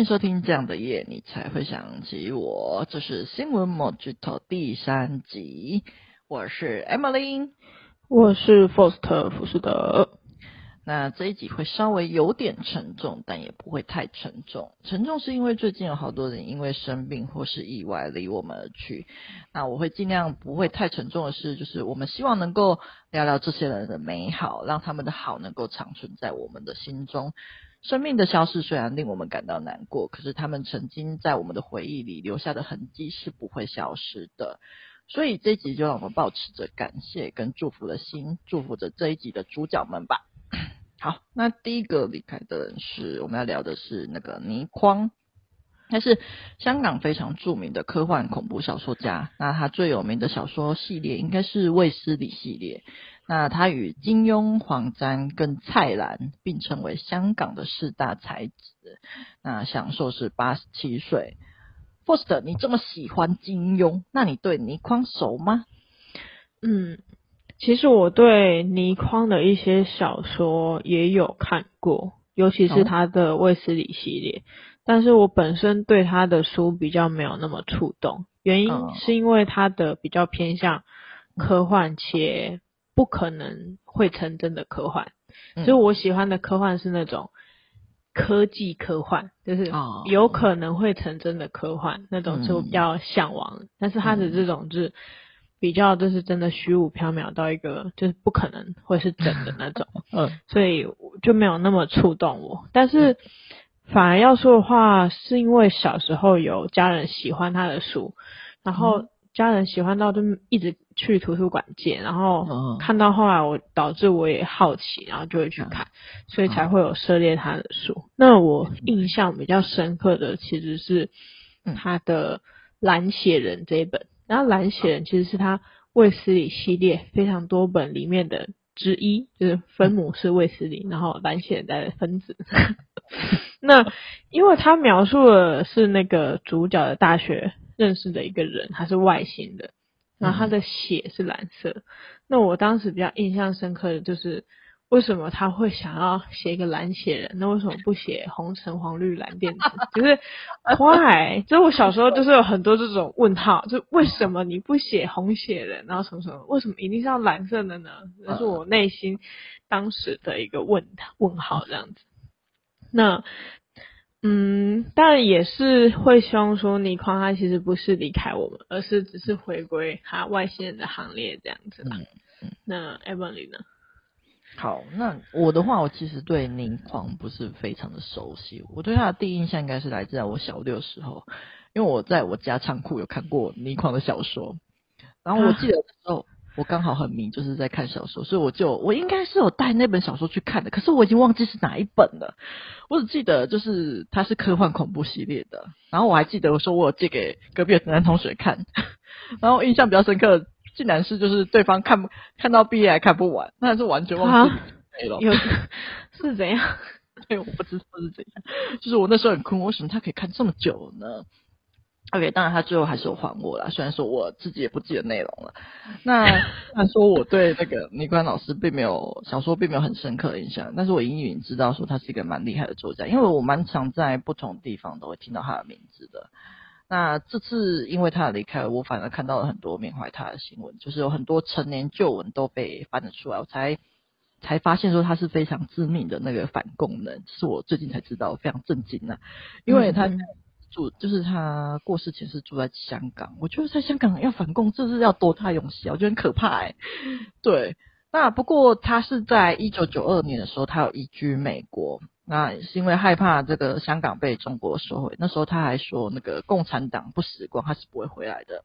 欢迎收听这样的夜，你才会想起我。这是新闻某剧透第三集，我是 Emily，我是 Faust 福士德。那这一集会稍微有点沉重，但也不会太沉重。沉重是因为最近有好多人因为生病或是意外离我们而去。那我会尽量不会太沉重的是，就是我们希望能够聊聊这些人的美好，让他们的好能够长存在我们的心中。生命的消逝虽然令我们感到难过，可是他们曾经在我们的回忆里留下的痕迹是不会消失的。所以这一集就让我们保持着感谢跟祝福的心，祝福着这一集的主角们吧。好，那第一个离开的人是我们要聊的是那个倪匡，他是香港非常著名的科幻恐怖小说家。那他最有名的小说系列应该是卫斯理系列。那他与金庸、黄沾跟蔡澜并称为香港的四大才子。那享受是八十七岁。Forster，你这么喜欢金庸，那你对倪匡熟吗？嗯，其实我对倪匡的一些小说也有看过，尤其是他的卫斯理系列。哦、但是我本身对他的书比较没有那么触动，原因是因为他的比较偏向科幻且。不可能会成真的科幻，所以我喜欢的科幻是那种科技科幻，就是有可能会成真的科幻，那种就比较向往。但是他的这种就是比较就是真的虚无缥缈到一个就是不可能会是真的那种，嗯，所以就没有那么触动我。但是反而要说的话，是因为小时候有家人喜欢他的书，然后。家人喜欢到就一直去图书馆借，然后看到后来我导致我也好奇，然后就会去看，所以才会有涉猎他的书。那我印象比较深刻的其实是他的《蓝血人》这一本，然后《蓝血人》其实是他卫斯理系列非常多本里面的之一，就是分母是卫斯理，然后蓝血人的分子。那因为他描述的是那个主角的大学。认识的一个人，他是外星的，然后他的血是蓝色。嗯、那我当时比较印象深刻的就是，为什么他会想要写一个蓝血人？那为什么不写红橙黄绿蓝靛紫？就是 why？就是我小时候就是有很多这种问号，就为什么你不写红血人？然后什么什么？为什么一定是要蓝色的呢？那是我内心当时的一个问问号，这样子。那。嗯，当然也是会希望说，倪匡他其实不是离开我们，而是只是回归他外星人的行列这样子吧。嗯嗯、那 Emily 呢？好，那我的话，我其实对倪匡不是非常的熟悉。我对他的第一印象应该是来自在我小六的时候，因为我在我家仓库有看过倪匡的小说，然后我记得那时候。啊我刚好很迷，就是在看小说，所以我就我应该是有带那本小说去看的，可是我已经忘记是哪一本了。我只记得就是它是科幻恐怖系列的，然后我还记得我说我有借给隔壁的男同学看，然后印象比较深刻，竟然是就是对方看看到毕业还看不完，那是完全忘记没了。有是怎样？对，我不知道是怎样，就是我那时候很困惑，为什么他可以看这么久呢？OK，当然他最后还是有还我啦，虽然说我自己也不记得内容了。那他说我对那个倪匡老师并没有小说并没有很深刻的印象，但是我隐隐知道说他是一个蛮厉害的作家，因为我蛮常在不同地方都会听到他的名字的。那这次因为他的离开，我反而看到了很多缅怀他的新闻，就是有很多陈年旧闻都被翻了出来，我才才发现说他是非常致命的那个反共能，是我最近才知道，非常震惊啊，因为他。住就是他过世前是住在香港，我觉得在香港要反共，这是要多大勇气啊！我觉得很可怕哎、对，那不过他是在一九九二年的时候，他有移居美国，那是因为害怕这个香港被中国收回。那时候他还说，那个共产党不死光，他是不会回来的。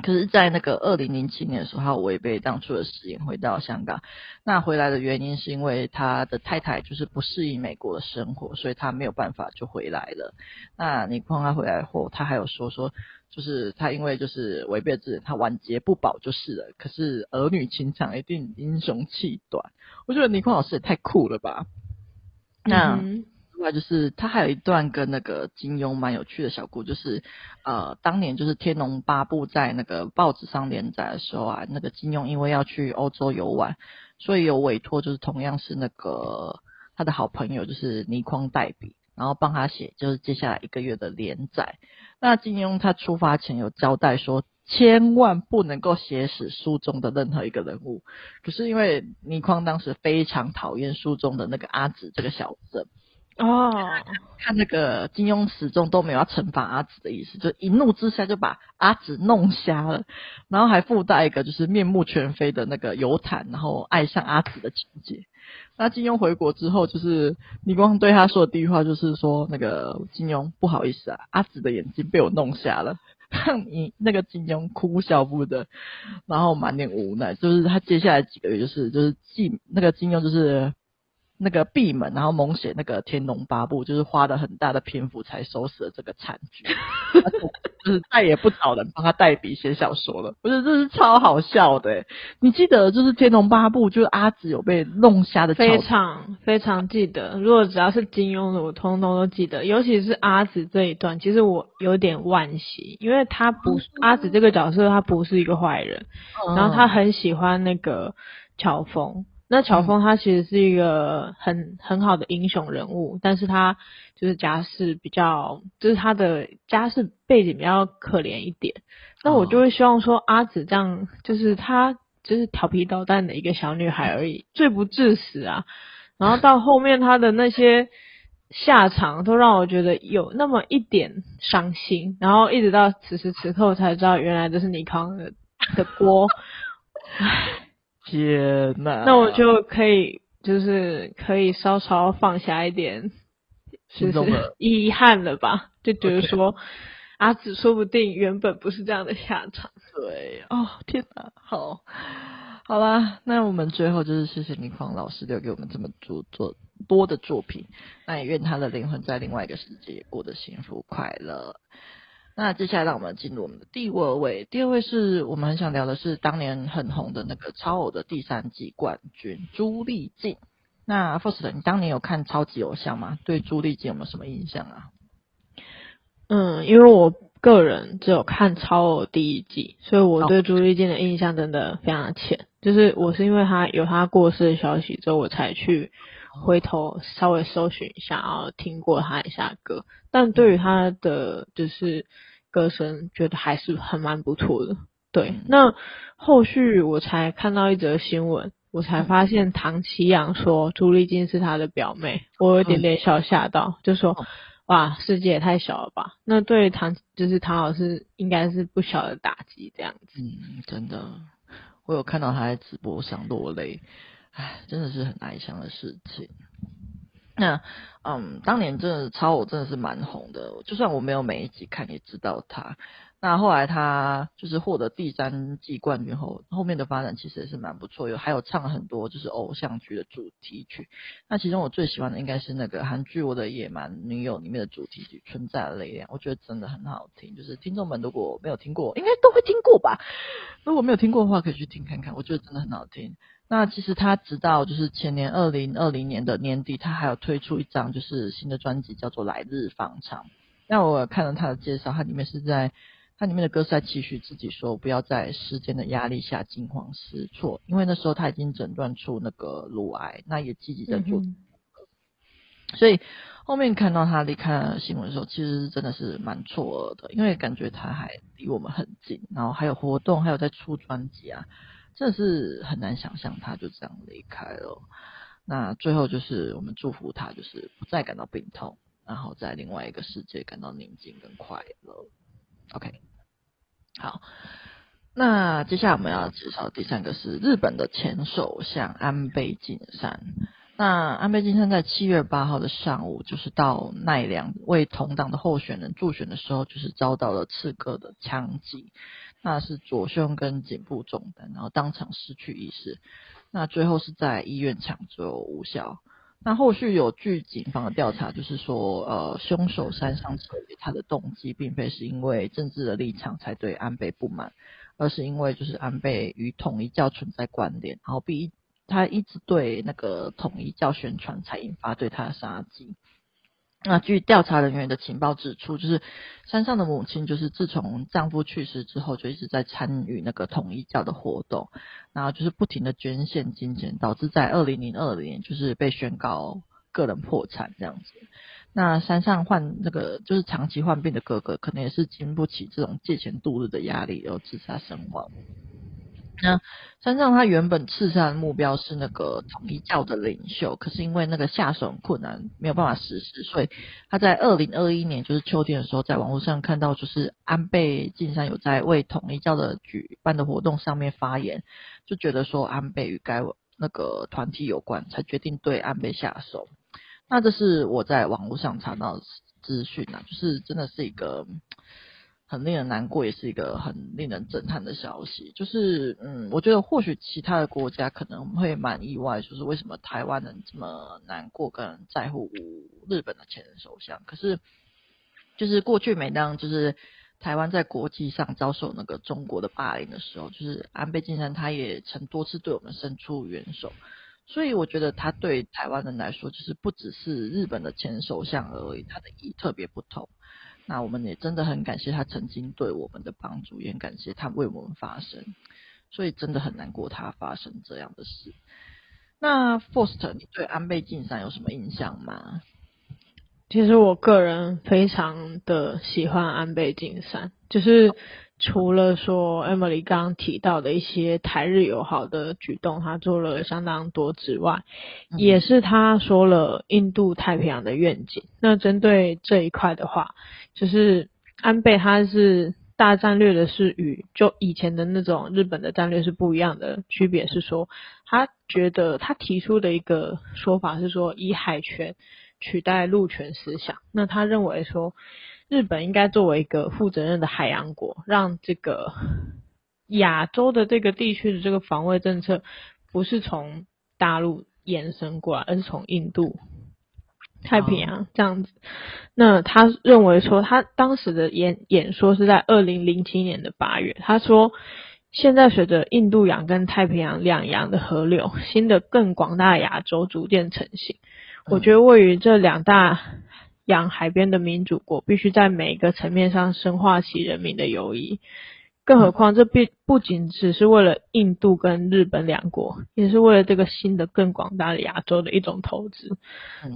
可是，在那个二零零七年的时候，他违背当初的誓言回到香港。那回来的原因是因为他的太太就是不适应美国的生活，所以他没有办法就回来了。那倪匡他回来后，他还有说说，就是他因为就是违背誓言，他晚节不保就是了。可是儿女情长一定英雄气短。我觉得倪匡老师也太酷了吧？那。另外就是他还有一段跟那个金庸蛮有趣的小故，就是呃当年就是《天龙八部》在那个报纸上连载的时候啊，那个金庸因为要去欧洲游玩，所以有委托就是同样是那个他的好朋友就是倪匡代笔。然后帮他写就是接下来一个月的连载。那金庸他出发前有交代说，千万不能够写死书中的任何一个人物。可是因为倪匡当时非常讨厌书中的那个阿紫这个小子。哦，看那个金庸始终都没有要惩罚阿紫的意思，就一怒之下就把阿紫弄瞎了，然后还附带一个就是面目全非的那个尤坦，然后爱上阿紫的情节。那金庸回国之后，就是倪光对他说的第一句话就是说：“那个金庸不好意思啊，阿紫的眼睛被我弄瞎了。”让你那个金庸哭笑不得，然后满脸无奈。就是他接下来几个月，就是就是记那个金庸就是。那个闭门，然后猛写那个《天龙八部》，就是花了很大的篇幅才收拾了这个残局，就是再也不找人帮他代笔写小说了。我觉得这是超好笑的。你记得就是《天龙八部》，就是阿紫有被弄瞎的，非常非常记得。如果只要是金庸的，我通通都记得。尤其是阿紫这一段，其实我有点惋惜，因为他不是阿紫这个角色，他不是一个坏人，然后他很喜欢那个乔峰。那乔峰他其实是一个很很好的英雄人物，但是他就是家世比较，就是他的家世背景比较可怜一点。那我就会希望说，阿紫这样，就是她就是调皮捣蛋的一个小女孩而已，罪不至死啊。然后 到后面她的那些下场，都让我觉得有那么一点伤心。然后一直到此时此刻，我才知道原来这是尼康的的锅。唉。天呐，那我就可以，就是可以稍稍放下一点，就是 遗憾了吧？就觉得说，阿紫说不定原本不是这样的下场。对，哦，天呐，好，好啦，那我们最后就是谢谢倪匡老师留给我们这么多作多的作品，那也愿他的灵魂在另外一个世界过得幸福快乐。那接下来让我们进入我们的第二位，第二位是我们很想聊的是当年很红的那个超偶的第三季冠军朱丽静。那 Faust，你当年有看超级偶像吗？对朱丽静有没有什么印象啊？嗯，因为我个人只有看超偶第一季，所以我对朱丽静的印象真的非常的浅。就是我是因为他有他过世的消息之后，我才去回头稍微搜寻一下，然后听过他一下歌。但对于他的就是。歌声觉得还是很蛮不错的，对。那后续我才看到一则新闻，我才发现唐奇阳说朱丽金是他的表妹，我有一点点小吓到，就说哇，世界也太小了吧？那对唐就是唐老师应该是不小的打击，这样子。嗯，真的，我有看到他在直播上落泪，唉，真的是很哀伤的事情。那，嗯，当年真的超我真的是蛮红的，就算我没有每一集看，也知道他。那后来他就是获得第三季冠军后，后面的发展其实也是蛮不错，有还有唱很多就是偶像剧的主题曲。那其中我最喜欢的应该是那个韩剧《我的野蛮女友》里面的主题曲《存在的力量》，我觉得真的很好听。就是听众们如果没有听过，应该都会听过吧？如果没有听过的话，可以去听看看，我觉得真的很好听。那其实他直到就是前年二零二零年的年底，他还有推出一张就是新的专辑，叫做《来日方长》。那我看了他的介绍，他里面是在，他里面的歌是在期许自己说，不要在时间的压力下惊慌失措，因为那时候他已经诊断出那个乳癌，那也积极在做。嗯、所以后面看到他离开新闻的时候，其实真的是蛮错愕的，因为感觉他还离我们很近，然后还有活动，还有在出专辑啊。真的是很难想象他就这样离开了。那最后就是我们祝福他，就是不再感到病痛，然后在另外一个世界感到宁静跟快乐。OK，好。那接下来我们要介绍第三个是日本的前首相安倍晋三。那安倍晋三在七月八号的上午，就是到奈良为同党的候选人助选的时候，就是遭到了刺客的枪击。那是左胸跟颈部中弹，然后当场失去意识。那最后是在医院抢救无效。那后续有据警方的调查，就是说，呃，凶手山上彻也他的动机并非是因为政治的立场才对安倍不满，而是因为就是安倍与统一教存在关联，然后逼他一直对那个统一教宣传，才引发对他的杀机。那据调查人员的情报指出，就是山上的母亲，就是自从丈夫去世之后，就一直在参与那个统一教的活动，然后就是不停的捐献金钱，导致在二零零二年就是被宣告个人破产这样子。那山上患那个就是长期患病的哥哥，可能也是经不起这种借钱度日的压力，而自杀身亡。那山上他原本刺杀的目标是那个统一教的领袖，可是因为那个下手很困难，没有办法实施，所以他在二零二一年就是秋天的时候，在网络上看到就是安倍晋三有在为统一教的举办的活动上面发言，就觉得说安倍与该那个团体有关，才决定对安倍下手。那这是我在网络上查到的资讯啊，就是真的是一个。很令人难过，也是一个很令人震撼的消息。就是，嗯，我觉得或许其他的国家可能会蛮意外，就是为什么台湾人这么难过跟在乎日本的前首相。可是，就是过去每当就是台湾在国际上遭受那个中国的霸凌的时候，就是安倍晋三他也曾多次对我们伸出援手。所以我觉得他对台湾人来说，就是不只是日本的前首相而已，他的意义特别不同。那我们也真的很感谢他曾经对我们的帮助，也很感谢他为我们发声，所以真的很难过他发生这样的事。那 forst 你对安倍晋三有什么印象吗？其实我个人非常的喜欢安倍晋三，就是。除了说 Emily 刚刚提到的一些台日友好的举动，他做了相当多之外，也是他说了印度太平洋的愿景。那针对这一块的话，就是安倍他是大战略的是与就以前的那种日本的战略是不一样的，区别是说，他觉得他提出的一个说法是说以海权取代陆权思想。那他认为说。日本应该作为一个负责任的海洋国，让这个亚洲的这个地区的这个防卫政策不是从大陆延伸过来，而是从印度太平洋这样子。那他认为说，他当时的演演说是在二零零七年的八月，他说，现在随着印度洋跟太平洋两洋的河流，新的更广大的亚洲逐渐成型。我觉得位于这两大。洋海边的民主国必须在每一个层面上深化其人民的友谊，更何况这不不仅只是为了印度跟日本两国，也是为了这个新的更广大的亚洲的一种投资。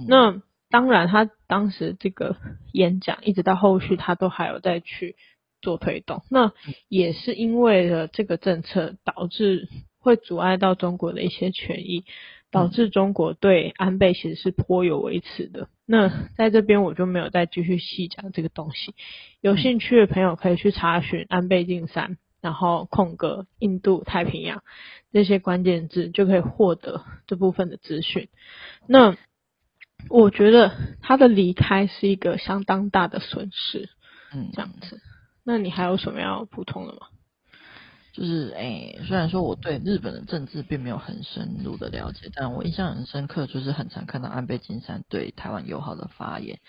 那当然，他当时这个演讲一直到后续，他都还有再去做推动。那也是因为了这个政策，导致会阻碍到中国的一些权益。导致中国对安倍其实是颇有微词的。那在这边我就没有再继续细讲这个东西。有兴趣的朋友可以去查询安倍晋三，然后空格印度太平洋这些关键字，就可以获得这部分的资讯。那我觉得他的离开是一个相当大的损失。嗯，这样子。那你还有什么要补充的吗？就是诶、欸，虽然说我对日本的政治并没有很深入的了解，但我印象很深刻，就是很常看到安倍晋三对台湾友好的发言，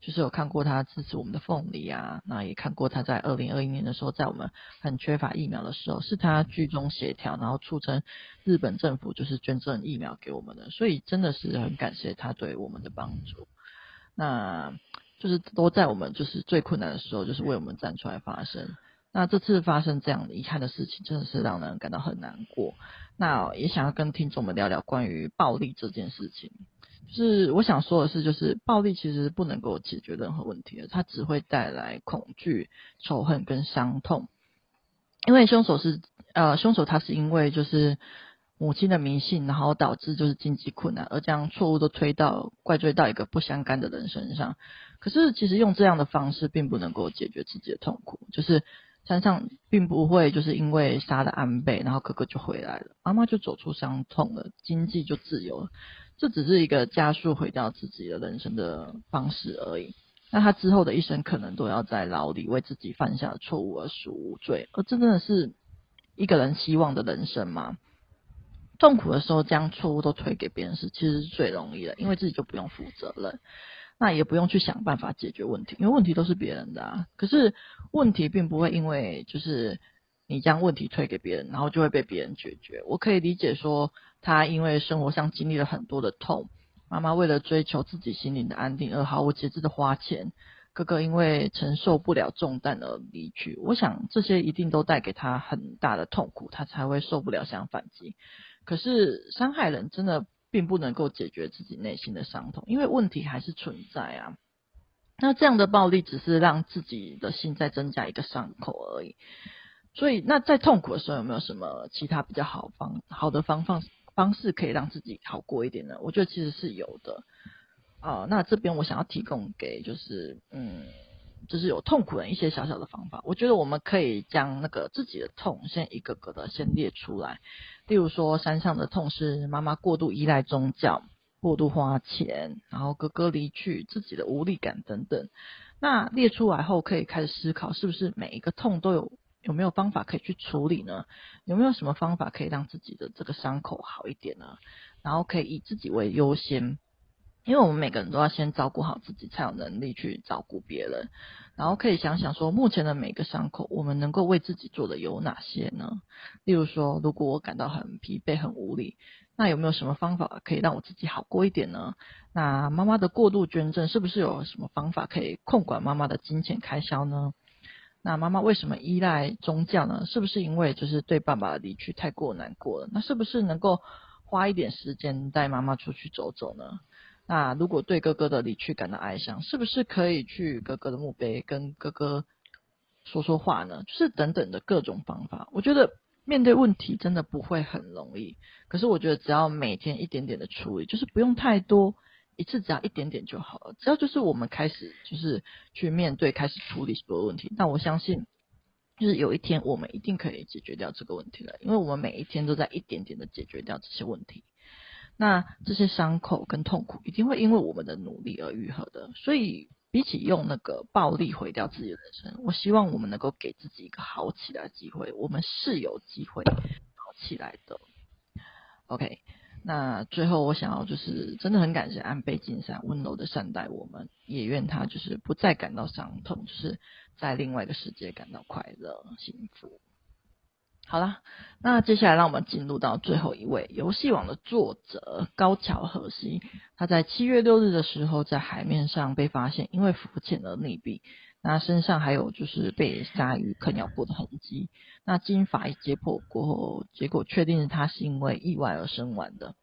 就是有看过他支持我们的凤梨啊，那也看过他在二零二一年的时候，在我们很缺乏疫苗的时候，是他居中协调，然后促成日本政府就是捐赠疫苗给我们的，所以真的是很感谢他对我们的帮助，那就是都在我们就是最困难的时候，就是为我们站出来发声。那这次发生这样的遗憾的事情，真的是让人感到很难过。那也想要跟听众们聊聊关于暴力这件事情。就是我想说的是，就是暴力其实不能够解决任何问题的，它只会带来恐惧、仇恨跟伤痛。因为凶手是呃，凶手他是因为就是母亲的迷信，然后导致就是经济困难，而将错误都推到怪罪到一个不相干的人身上。可是其实用这样的方式并不能够解决自己的痛苦，就是。山上并不会就是因为杀了安倍，然后哥哥就回来了，妈妈就走出伤痛了，经济就自由了。这只是一个加速毁掉自己的人生的方式而已。那他之后的一生可能都要在牢里为自己犯下的错误而赎罪。而这真的是一个人希望的人生吗？痛苦的时候将错误都推给别人是其实是最容易的，因为自己就不用负责任。那也不用去想办法解决问题，因为问题都是别人的啊。可是问题并不会因为就是你将问题推给别人，然后就会被别人解决。我可以理解说，他因为生活上经历了很多的痛，妈妈为了追求自己心灵的安定而毫无节制的花钱，哥哥因为承受不了重担而离去。我想这些一定都带给他很大的痛苦，他才会受不了想反击。可是伤害人真的。并不能够解决自己内心的伤痛，因为问题还是存在啊。那这样的暴力只是让自己的心再增加一个伤口而已。所以，那在痛苦的时候有没有什么其他比较好方好的方法方式可以让自己好过一点呢？我觉得其实是有的。啊、呃，那这边我想要提供给就是嗯。就是有痛苦的一些小小的方法，我觉得我们可以将那个自己的痛先一个个的先列出来。例如说，山上的痛是妈妈过度依赖宗教、过度花钱，然后哥哥离去、自己的无力感等等。那列出来后，可以开始思考，是不是每一个痛都有有没有方法可以去处理呢？有没有什么方法可以让自己的这个伤口好一点呢？然后可以以自己为优先。因为我们每个人都要先照顾好自己，才有能力去照顾别人。然后可以想想说，目前的每个伤口，我们能够为自己做的有哪些呢？例如说，如果我感到很疲惫、很无力，那有没有什么方法可以让我自己好过一点呢？那妈妈的过度捐赠，是不是有什么方法可以控管妈妈的金钱开销呢？那妈妈为什么依赖宗教呢？是不是因为就是对爸爸的离去太过难过了？那是不是能够花一点时间带妈妈出去走走呢？那如果对哥哥的离去感到哀伤，是不是可以去哥哥的墓碑跟哥哥说说话呢？就是等等的各种方法。我觉得面对问题真的不会很容易，可是我觉得只要每天一点点的处理，就是不用太多，一次只要一点点就好了。只要就是我们开始就是去面对，开始处理所有问题，那我相信就是有一天我们一定可以解决掉这个问题了，因为我们每一天都在一点点的解决掉这些问题。那这些伤口跟痛苦一定会因为我们的努力而愈合的，所以比起用那个暴力毁掉自己的人生，我希望我们能够给自己一个好起来的机会，我们是有机会好起来的。OK，那最后我想要就是真的很感谢安倍晋三温柔的善待我们，也愿他就是不再感到伤痛，就是在另外一个世界感到快乐幸福。好啦，那接下来让我们进入到最后一位游戏王的作者高桥和希。他在七月六日的时候，在海面上被发现，因为浮潜而溺毙。那身上还有就是被鲨鱼啃咬过的痕迹。那经法医解剖过后，结果确定他是因为意外而身亡的。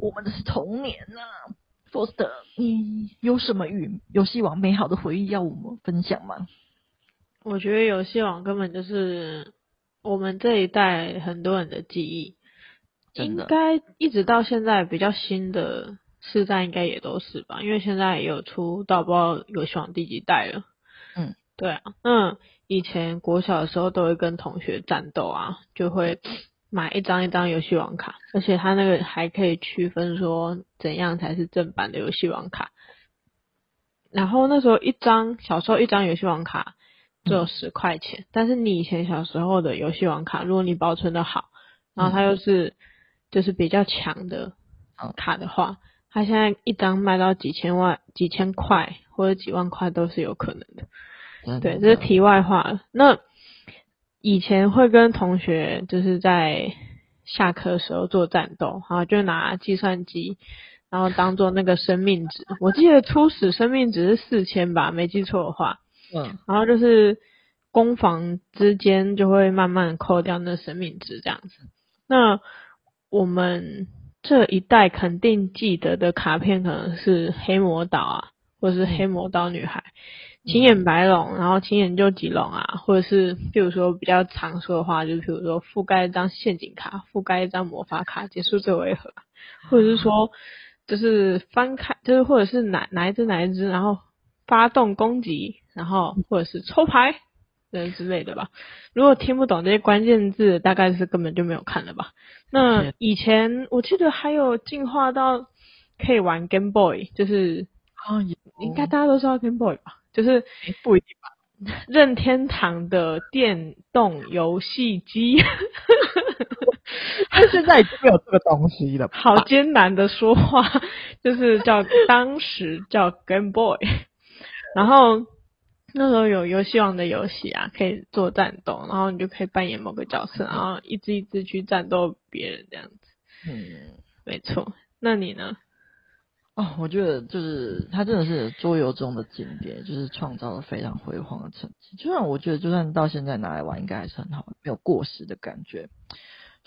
我们的是童年呐、啊，Foster，你有什么与游戏王美好的回忆要我们分享吗？我觉得游戏王根本就是。我们这一代很多人的记忆，应该一直到现在比较新的世代应该也都是吧，因为现在也有出到不知道游戏王第几代了。嗯，对啊，那，以前国小的时候都会跟同学战斗啊，就会买一张一张游戏王卡，而且他那个还可以区分说怎样才是正版的游戏王卡。然后那时候一张，小时候一张游戏王卡。只有十块钱，但是你以前小时候的游戏王卡，如果你保存的好，然后它又是就是比较强的卡的话，它现在一张卖到几千万、几千块或者几万块都是有可能的。对，这是题外话了。那以前会跟同学就是在下课的时候做战斗，然后就拿计算机，然后当做那个生命值。我记得初始生命值是四千吧，没记错的话。嗯，然后就是攻防之间就会慢慢扣掉那生命值这样子。那我们这一代肯定记得的卡片可能是黑魔岛啊，或者是黑魔岛女孩、青眼白龙，然后青眼究极龙啊，或者是比如说比较常说的话，就是比如说覆盖一张陷阱卡，覆盖一张魔法卡，结束这回合，或者是说就是翻开，就是或者是哪哪一只哪一只，然后发动攻击。然后或者是抽牌，之类的吧。如果听不懂这些关键字，大概是根本就没有看了吧。那以前我记得还有进化到可以玩 Game Boy，就是啊，应该大家都知道 Game Boy 吧？就是不一定吧。任天堂的电动游戏机，他现在已经没有这个东西了。好艰难的说话，就是叫当时叫 Game Boy，然后。那时候有游戏王的游戏啊，可以做战斗，然后你就可以扮演某个角色，然后一只一只去战斗别人这样子。嗯，没错。那你呢？哦，我觉得就是它真的是桌游中的经典，就是创造了非常辉煌的成绩。就算我觉得，就算到现在拿来玩，应该还是很好，没有过时的感觉。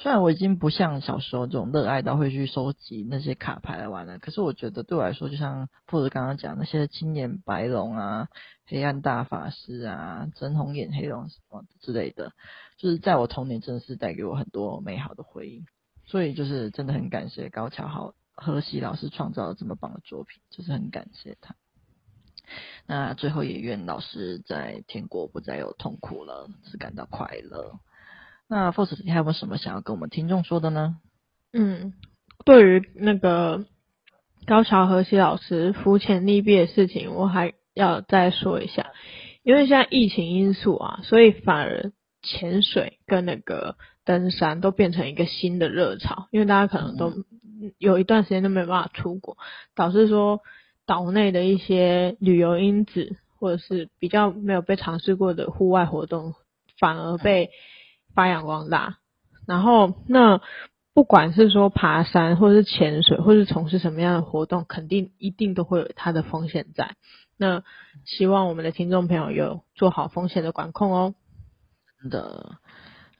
虽然我已经不像小时候这种热爱到会去收集那些卡牌来玩了，可是我觉得对我来说，就像或者刚刚讲那些青眼白龙啊、黑暗大法师啊、真红眼黑龙什么之类的，就是在我童年真的是带给我很多美好的回忆。所以就是真的很感谢高桥好和喜老师创造了这么棒的作品，就是很感谢他。那最后也愿老师在天国不再有痛苦了，只感到快乐。那 Force，你还有没有什么想要跟我们听众说的呢？嗯，对于那个高桥和西老师浮潜溺毙的事情，我还要再说一下，因为现在疫情因素啊，所以反而潜水跟那个登山都变成一个新的热潮，因为大家可能都有一段时间都没办法出国，导致说。岛内的一些旅游因子，或者是比较没有被尝试过的户外活动，反而被发扬光大。然后，那不管是说爬山，或者是潜水，或是从事什么样的活动，肯定一定都会有它的风险在。那希望我们的听众朋友有做好风险的管控哦。真的，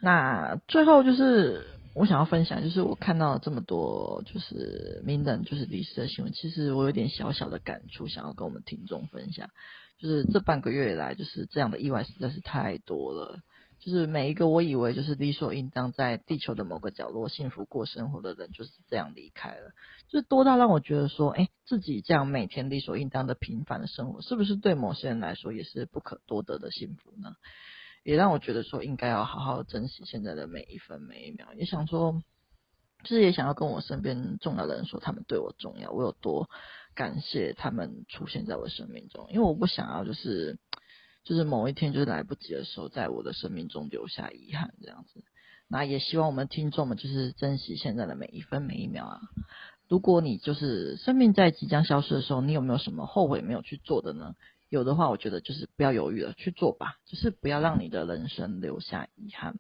那最后就是。我想要分享，就是我看到这么多就是名人就是离世的新闻，其实我有点小小的感触，想要跟我们听众分享。就是这半个月以来，就是这样的意外实在是太多了。就是每一个我以为就是理所应当在地球的某个角落幸福过生活的人，就是这样离开了。就是多到让我觉得说，哎，自己这样每天理所应当的平凡的生活，是不是对某些人来说也是不可多得的幸福呢？也让我觉得说，应该要好好珍惜现在的每一分每一秒。也想说，就是也想要跟我身边重要的人说，他们对我重要，我有多感谢他们出现在我生命中。因为我不想要，就是就是某一天就是来不及的时候，在我的生命中留下遗憾这样子。那也希望我们听众们就是珍惜现在的每一分每一秒啊。如果你就是生命在即将消失的时候，你有没有什么后悔没有去做的呢？有的话，我觉得就是不要犹豫了，去做吧，就是不要让你的人生留下遗憾。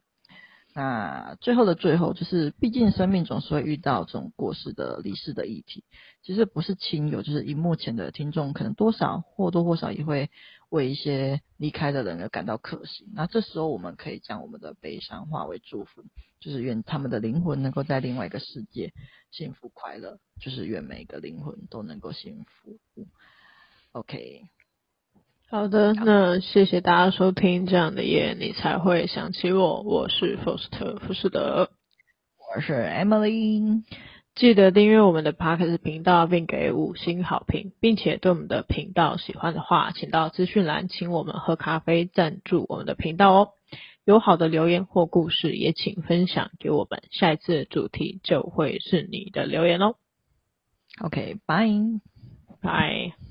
那最后的最后，就是毕竟生命总是会遇到这种过世的离世的议题，其实不是亲友，就是荧幕前的听众，可能多少或多或少也会为一些离开的人而感到可惜。那这时候，我们可以将我们的悲伤化为祝福，就是愿他们的灵魂能够在另外一个世界幸福快乐，就是愿每个灵魂都能够幸福。OK。好的，那谢谢大家收听这样的夜，你才会想起我。我是福斯特·福斯德，我是 Emily。记得订阅我们的 Podcast 频道，并给五星好评，并且对我们的频道喜欢的话，请到资讯栏请我们喝咖啡赞助我们的频道哦。有好的留言或故事，也请分享给我们，下一次的主题就会是你的留言哦。OK，bye，拜。